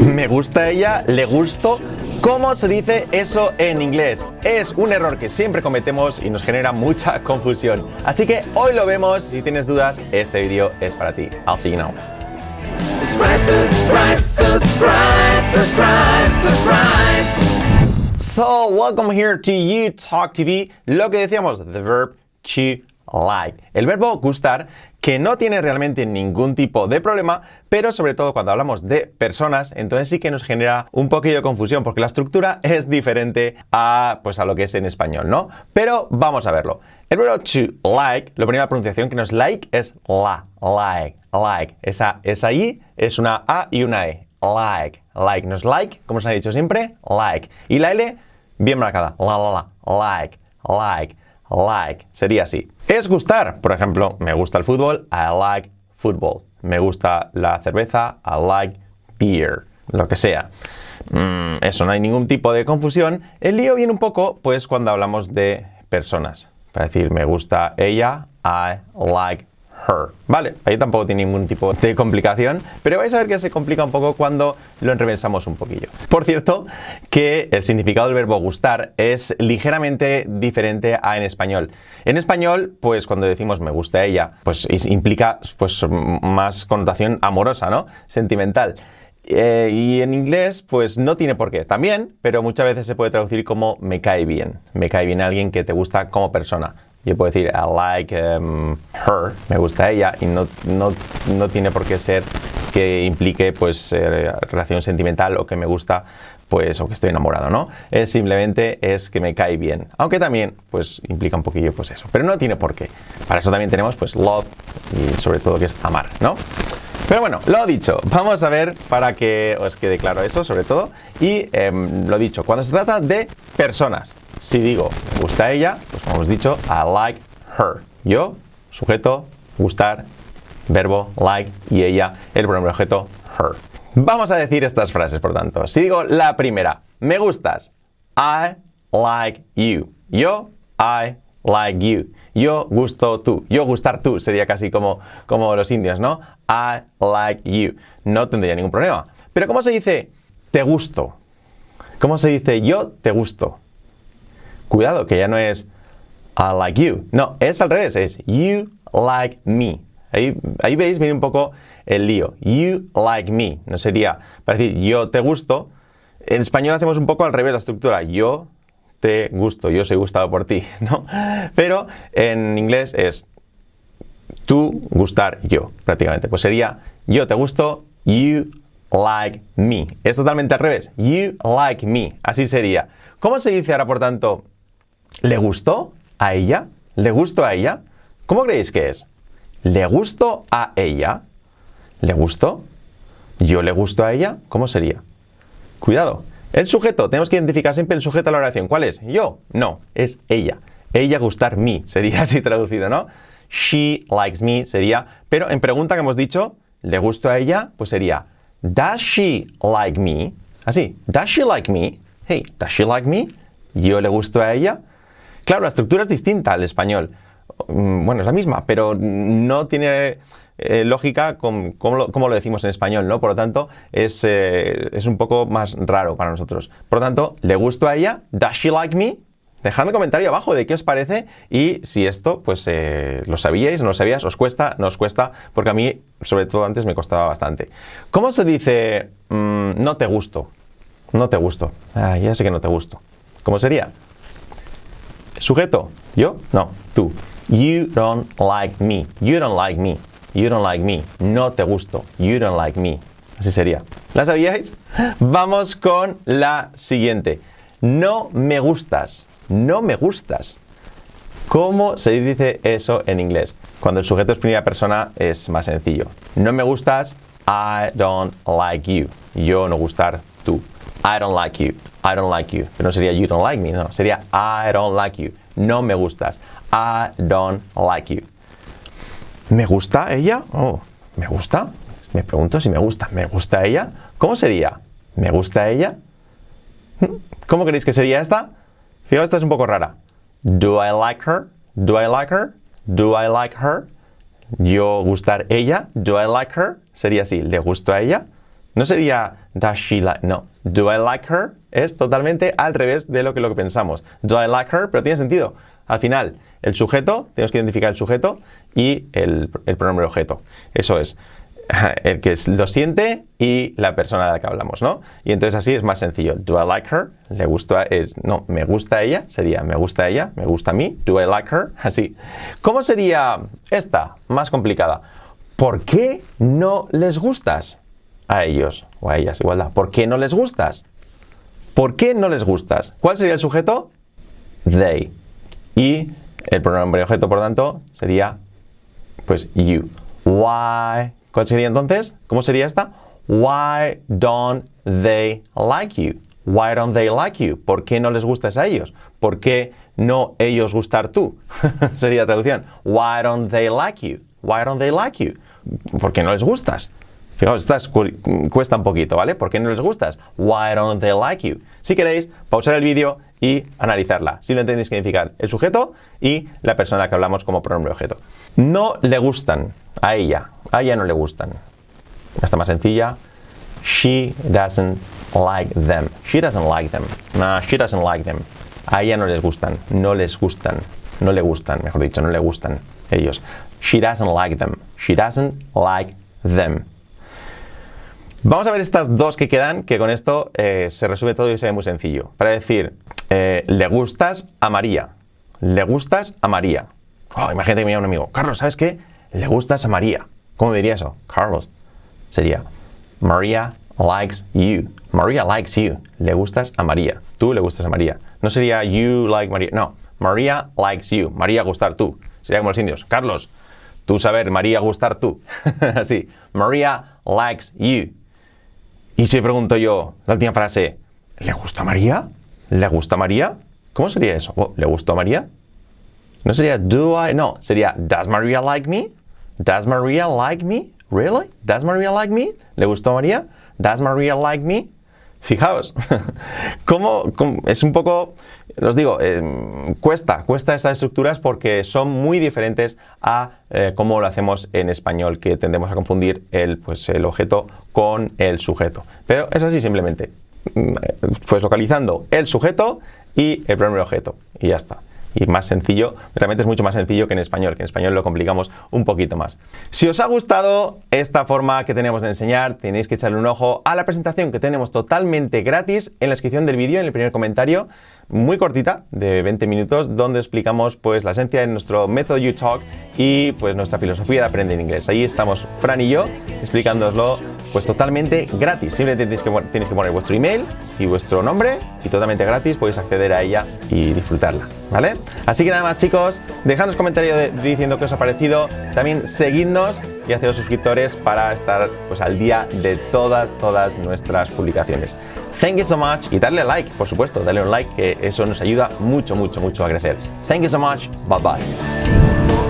me gusta ella, le gusto. ¿Cómo se dice eso en inglés? Es un error que siempre cometemos y nos genera mucha confusión. Así que hoy lo vemos. Si tienes dudas, este vídeo es para ti. I'll see you now. Subscribe, subscribe, subscribe. So, welcome here to You Talk TV. Lo que decíamos, the verb to like. El verbo gustar, que no tiene realmente ningún tipo de problema, pero sobre todo cuando hablamos de personas, entonces sí que nos genera un poquillo de confusión, porque la estructura es diferente a, pues, a lo que es en español, ¿no? Pero vamos a verlo. El verbo to like, la pronunciación que no es like es la, like, like. Esa, esa I es una A y una E. Like, like. No es like, como se ha dicho siempre, like. Y la L, bien marcada. La, la, la. Like, like, like. Sería así. Es gustar. Por ejemplo, me gusta el fútbol. I like football. Me gusta la cerveza. I like beer. Lo que sea. Mm, eso, no hay ningún tipo de confusión. El lío viene un poco, pues, cuando hablamos de personas. Para decir, me gusta ella. I like Vale, ahí tampoco tiene ningún tipo de complicación, pero vais a ver que se complica un poco cuando lo enrevesamos un poquillo. Por cierto, que el significado del verbo gustar es ligeramente diferente a en español. En español, pues cuando decimos me gusta ella, pues implica pues más connotación amorosa, ¿no? Sentimental. Eh, y en inglés, pues no tiene por qué. También, pero muchas veces se puede traducir como me cae bien. Me cae bien alguien que te gusta como persona. Yo puedo decir I like um, her, me gusta ella, y no, no, no, tiene por qué ser que implique pues eh, relación sentimental o que me gusta pues o que estoy enamorado, ¿no? Es simplemente es que me cae bien. Aunque también pues implica un poquillo pues eso, pero no tiene por qué. Para eso también tenemos pues love y sobre todo que es amar, ¿no? Pero bueno, lo dicho, vamos a ver para que os quede claro eso sobre todo. Y eh, lo dicho, cuando se trata de personas, si digo gusta ella, pues como hemos dicho, I like her. Yo, sujeto, gustar, verbo like y ella, el pronombre objeto her. Vamos a decir estas frases, por tanto. Si digo la primera, me gustas, I like you. Yo, I like you. Yo gusto tú. Yo gustar tú sería casi como, como los indios, ¿no? I like you. No tendría ningún problema. Pero ¿cómo se dice te gusto? ¿Cómo se dice yo te gusto? Cuidado, que ya no es I like you. No, es al revés, es you like me. Ahí, ahí veis, viene un poco el lío. You like me. No sería para decir yo te gusto. En español hacemos un poco al revés la estructura. Yo te gusto, yo soy gustado por ti, ¿no? Pero en inglés es tú gustar yo, prácticamente. Pues sería yo te gusto, you like me. Es totalmente al revés. You like me. Así sería. ¿Cómo se dice ahora, por tanto, ¿Le gustó a ella? ¿Le gustó a ella? ¿Cómo creéis que es? ¿Le gustó a ella? ¿Le gustó? ¿Yo le gusto a ella? ¿Cómo sería? Cuidado. El sujeto, tenemos que identificar siempre el sujeto de la oración. ¿Cuál es? ¿Yo? No, es ella. Ella gustar me, sería así traducido, ¿no? She likes me sería, pero en pregunta que hemos dicho, ¿le gusto a ella? Pues sería, ¿Does she like me? Así, ¿Does she like me? Hey, ¿does she like me? ¿Yo le gusto a ella? Claro, la estructura es distinta al español. Mm, bueno, es la misma, pero no tiene eh, lógica como, lo, decimos en español, ¿no? Por lo tanto, es, eh, es, un poco más raro para nosotros. Por lo tanto, ¿le gusto a ella? ¿Does she like me? Dejadme comentario abajo de qué os parece y si esto, pues, eh, lo sabíais, no lo sabíais, os cuesta, no os cuesta, porque a mí, sobre todo antes, me costaba bastante. ¿Cómo se dice mm, no te gusto? No te gusto. Ah, ya sé que no te gusto. ¿Cómo sería? Sujeto, yo, no, tú. You don't like me. You don't like me. You don't like me. No te gusto. You don't like me. Así sería. ¿La sabíais? Vamos con la siguiente. No me gustas. No me gustas. ¿Cómo se dice eso en inglés? Cuando el sujeto es primera persona es más sencillo. No me gustas. I don't like you. Yo no gustar tú. I don't like you. I don't like you. Pero no sería you don't like me, no. Sería I don't like you. No me gustas. I don't like you. ¿Me gusta ella? Oh, ¿me gusta? Me pregunto si me gusta. ¿Me gusta ella? ¿Cómo sería? ¿Me gusta ella? ¿Mm? ¿Cómo creéis que sería esta? Fijaos, esta es un poco rara. Do I like her? Do I like her? Do I like her? Yo gustar ella. Do I like her? Sería así. ¿Le gusto a ella? No sería does she like, no. Do I like her? Es totalmente al revés de lo que, lo que pensamos. Do I like her? Pero tiene sentido. Al final, el sujeto, tenemos que identificar el sujeto y el, el pronombre objeto. Eso es el que lo siente y la persona de la que hablamos, ¿no? Y entonces así es más sencillo. Do I like her? Le gusta, es, no, me gusta ella, sería me gusta ella, me gusta a mí. Do I like her? Así. ¿Cómo sería esta? Más complicada. ¿Por qué no les gustas a ellos o a ellas? Igualdad. ¿Por qué no les gustas? ¿Por qué no les gustas? ¿Cuál sería el sujeto? They. Y el pronombre objeto, por tanto, sería pues you. Why? ¿Cuál sería entonces? ¿Cómo sería esta? Why don't they like you? Why don't they like you? ¿Por qué no les gustas a ellos? ¿Por qué no ellos gustar tú? sería traducción. Why don't they like you? Why don't they like you? ¿Por qué no les gustas? Fijaos, esta cuesta un poquito, ¿vale? ¿Por qué no les gustas? Why don't they like you? Si queréis, pausar el vídeo y analizarla. Simplemente tenéis que identificar el sujeto y la persona que hablamos como pronombre objeto. No le gustan a ella. A ella no le gustan. Esta más sencilla. She doesn't like them. She doesn't like them. No, she doesn't like them. A ella no les gustan. No les gustan. No le gustan, mejor dicho, no le gustan ellos. She doesn't like them. She doesn't like them. Vamos a ver estas dos que quedan, que con esto eh, se resume todo y se ve muy sencillo. Para decir, eh, le gustas a María. Le gustas a María. Oh, imagínate que me llama un amigo. Carlos, ¿sabes qué? Le gustas a María. ¿Cómo diría eso? Carlos. Sería María likes you. María likes you. Le gustas a María. Tú le gustas a María. No sería you like María. No. María likes you. María gustar tú. Sería como los indios. Carlos, tú saber María gustar tú. Así. María likes you. Y si pregunto yo, la última frase, ¿le gusta María? ¿Le gusta María? ¿Cómo sería eso? Oh, ¿Le gustó María? No sería do I, no, sería does Maria like me? Does Maria like me? Really? Does Maria like me? ¿Le gustó María? Does Maria like me? Fijaos, ¿cómo, es un poco, os digo, em, cuesta, cuesta estas estructuras porque son muy diferentes a eh, cómo lo hacemos en español, que tendemos a confundir el, pues, el objeto con el sujeto. Pero es así simplemente, mm, pues localizando el sujeto y el primer objeto, y ya está y más sencillo, realmente es mucho más sencillo que en español, que en español lo complicamos un poquito más. Si os ha gustado esta forma que tenemos de enseñar, tenéis que echarle un ojo a la presentación que tenemos totalmente gratis en la descripción del vídeo, en el primer comentario, muy cortita, de 20 minutos, donde explicamos pues la esencia de nuestro método UTalk y pues nuestra filosofía de aprender inglés. Ahí estamos Fran y yo explicándoslo pues totalmente gratis. Simplemente tenéis que, tenéis que poner vuestro email y vuestro nombre y totalmente gratis podéis acceder a ella y disfrutarla, ¿vale? Así que nada más chicos, dejadnos comentarios diciendo qué os ha parecido, también seguidnos y haceros suscriptores para estar pues al día de todas, todas nuestras publicaciones. Thank you so much y darle like, por supuesto, darle un like que eso nos ayuda mucho, mucho, mucho a crecer. Thank you so much, bye bye.